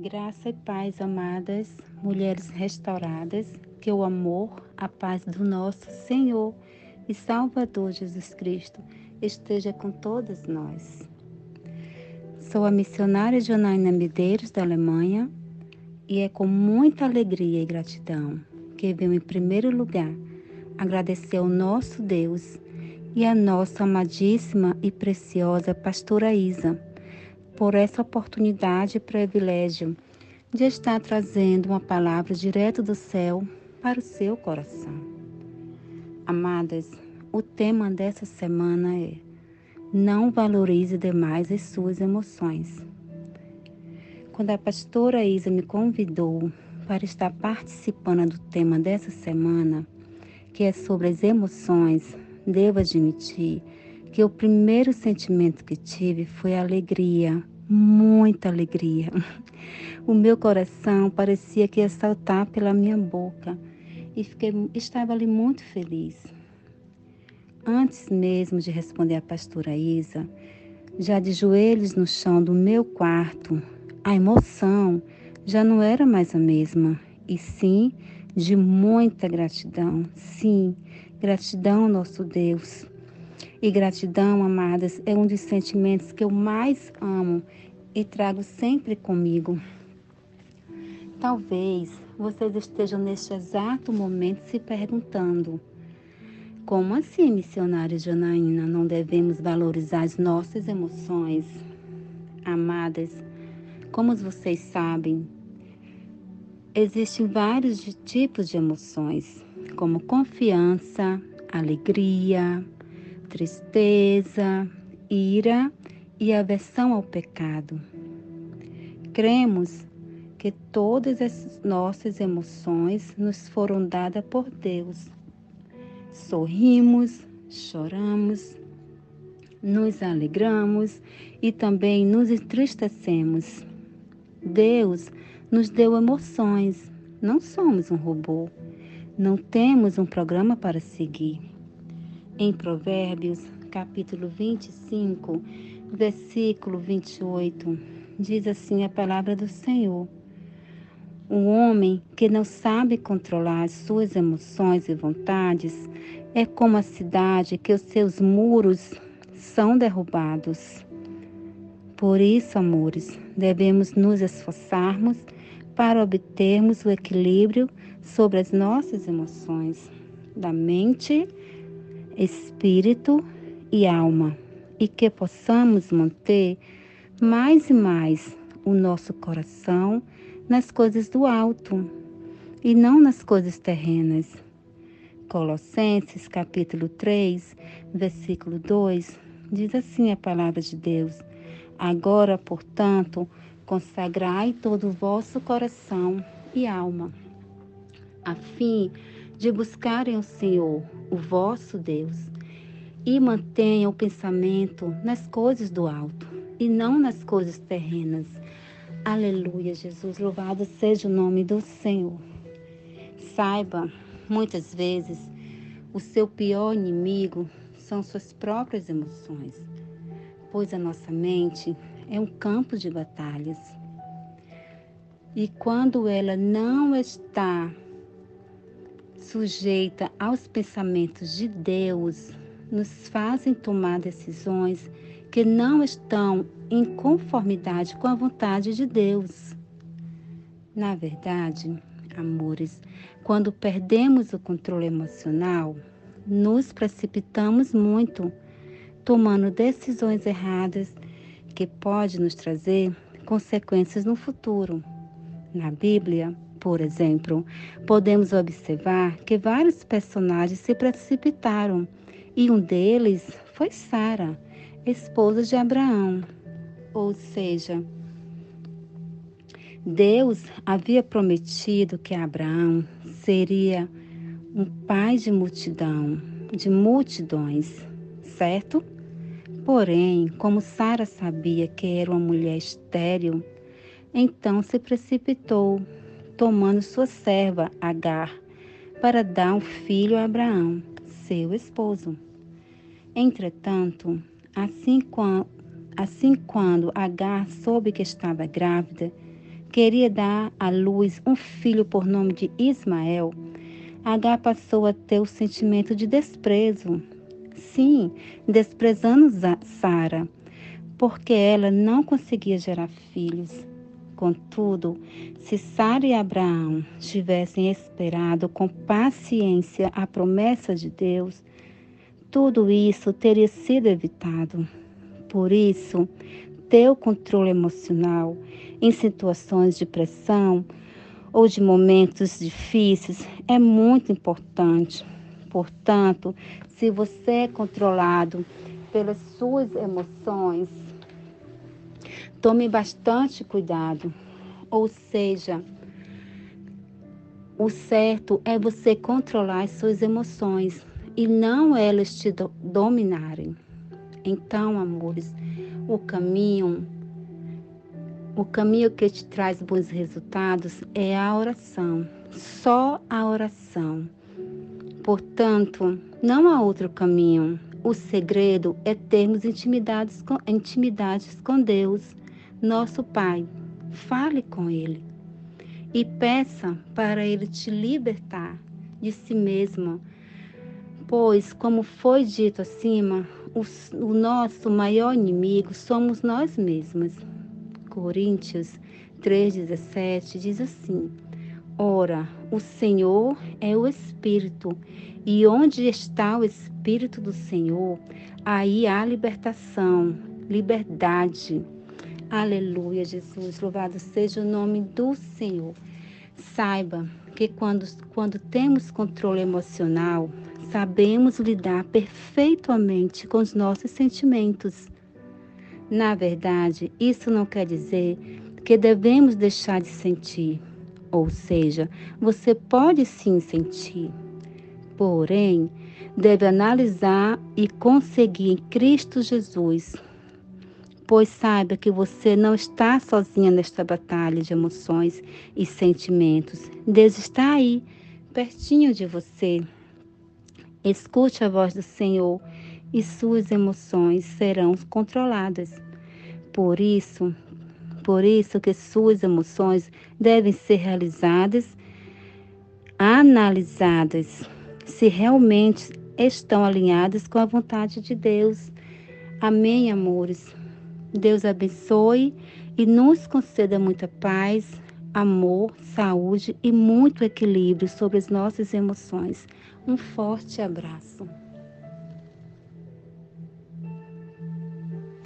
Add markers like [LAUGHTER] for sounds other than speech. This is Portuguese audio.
Graça e paz, amadas mulheres restauradas, que o amor, a paz do nosso Senhor e Salvador Jesus Cristo esteja com todas nós. Sou a missionária Janaína Medeiros, da Alemanha, e é com muita alegria e gratidão que venho, em primeiro lugar, agradecer ao nosso Deus e à nossa amadíssima e preciosa pastora Isa por essa oportunidade e privilégio de estar trazendo uma palavra direto do céu para o seu coração. Amadas, o tema dessa semana é Não valorize demais as suas emoções. Quando a pastora Isa me convidou para estar participando do tema dessa semana, que é sobre as emoções, devo admitir que o primeiro sentimento que tive foi alegria, muita alegria. [LAUGHS] O meu coração parecia que ia saltar pela minha boca e fiquei, estava ali muito feliz. Antes mesmo de responder à pastora Isa, já de joelhos no chão do meu quarto, a emoção já não era mais a mesma, e sim de muita gratidão. Sim, gratidão ao nosso Deus e gratidão, amadas, é um dos sentimentos que eu mais amo e trago sempre comigo. Talvez vocês estejam neste exato momento se perguntando: como assim, missionária Janaína, não devemos valorizar as nossas emoções? Amadas, como vocês sabem, existem vários tipos de emoções, como confiança, alegria, tristeza, ira e aversão ao pecado. Cremos que todas as nossas emoções nos foram dadas por Deus. Sorrimos, choramos, nos alegramos e também nos entristecemos. Deus nos deu emoções, não somos um robô, não temos um programa para seguir. Em Provérbios, capítulo 25, versículo 28, diz assim a palavra do Senhor: O homem que não sabe controlar as suas emoções e vontades é como a cidade que os seus muros são derrubados. Por isso, amores, devemos nos esforçarmos para obtermos o equilíbrio sobre as nossas emoções, da mente espírito e alma, e que possamos manter mais e mais o nosso coração nas coisas do alto e não nas coisas terrenas. Colossenses capítulo 3, versículo 2, diz assim a palavra de Deus: Agora, portanto, consagrai todo o vosso coração e alma, a fim de buscarem o Senhor, o vosso Deus, e mantenham o pensamento nas coisas do alto e não nas coisas terrenas. Aleluia, Jesus, louvado seja o nome do Senhor. Saiba, muitas vezes, o seu pior inimigo são suas próprias emoções, pois a nossa mente é um campo de batalhas. E quando ela não está sujeita aos pensamentos de Deus, nos fazem tomar decisões que não estão em conformidade com a vontade de Deus. Na verdade, amores, quando perdemos o controle emocional, nos precipitamos muito, tomando decisões erradas que pode nos trazer consequências no futuro. Na Bíblia, por exemplo, podemos observar que vários personagens se precipitaram e um deles foi Sara, esposa de Abraão. Ou seja, Deus havia prometido que Abraão seria um pai de multidão, de multidões, certo? Porém, como Sara sabia que era uma mulher estéril, então se precipitou tomando sua serva Agar para dar um filho a Abraão, seu esposo. Entretanto, assim, assim quando Agar soube que estava grávida, queria dar à luz um filho por nome de Ismael, H passou a ter o sentimento de desprezo. Sim, desprezando Sara, porque ela não conseguia gerar filhos. Contudo, se Sara e Abraão tivessem esperado com paciência a promessa de Deus, tudo isso teria sido evitado. Por isso, ter o controle emocional em situações de pressão ou de momentos difíceis é muito importante. Portanto, se você é controlado pelas suas emoções, Tome bastante cuidado. Ou seja, o certo é você controlar as suas emoções e não elas te dominarem. Então, amores, o caminho o caminho que te traz bons resultados é a oração, só a oração. Portanto, não há outro caminho. O segredo é termos intimidades com, intimidades com Deus nosso Pai. Fale com Ele e peça para Ele te libertar de si mesmo, pois, como foi dito acima, o, o nosso maior inimigo somos nós mesmos. Coríntios 3,17 diz assim: Ora, o Senhor é o Espírito, e onde está o Espírito do Senhor, aí há libertação, liberdade. Aleluia, Jesus. Louvado seja o nome do Senhor. Saiba que quando, quando temos controle emocional, sabemos lidar perfeitamente com os nossos sentimentos. Na verdade, isso não quer dizer que devemos deixar de sentir. Ou seja, você pode sim sentir, porém, deve analisar e conseguir em Cristo Jesus pois saiba que você não está sozinha nesta batalha de emoções e sentimentos. Deus está aí, pertinho de você. Escute a voz do Senhor e suas emoções serão controladas. Por isso, por isso que suas emoções devem ser realizadas, analisadas, se realmente estão alinhadas com a vontade de Deus. Amém, amores. Deus abençoe e nos conceda muita paz, amor, saúde e muito equilíbrio sobre as nossas emoções. Um forte abraço.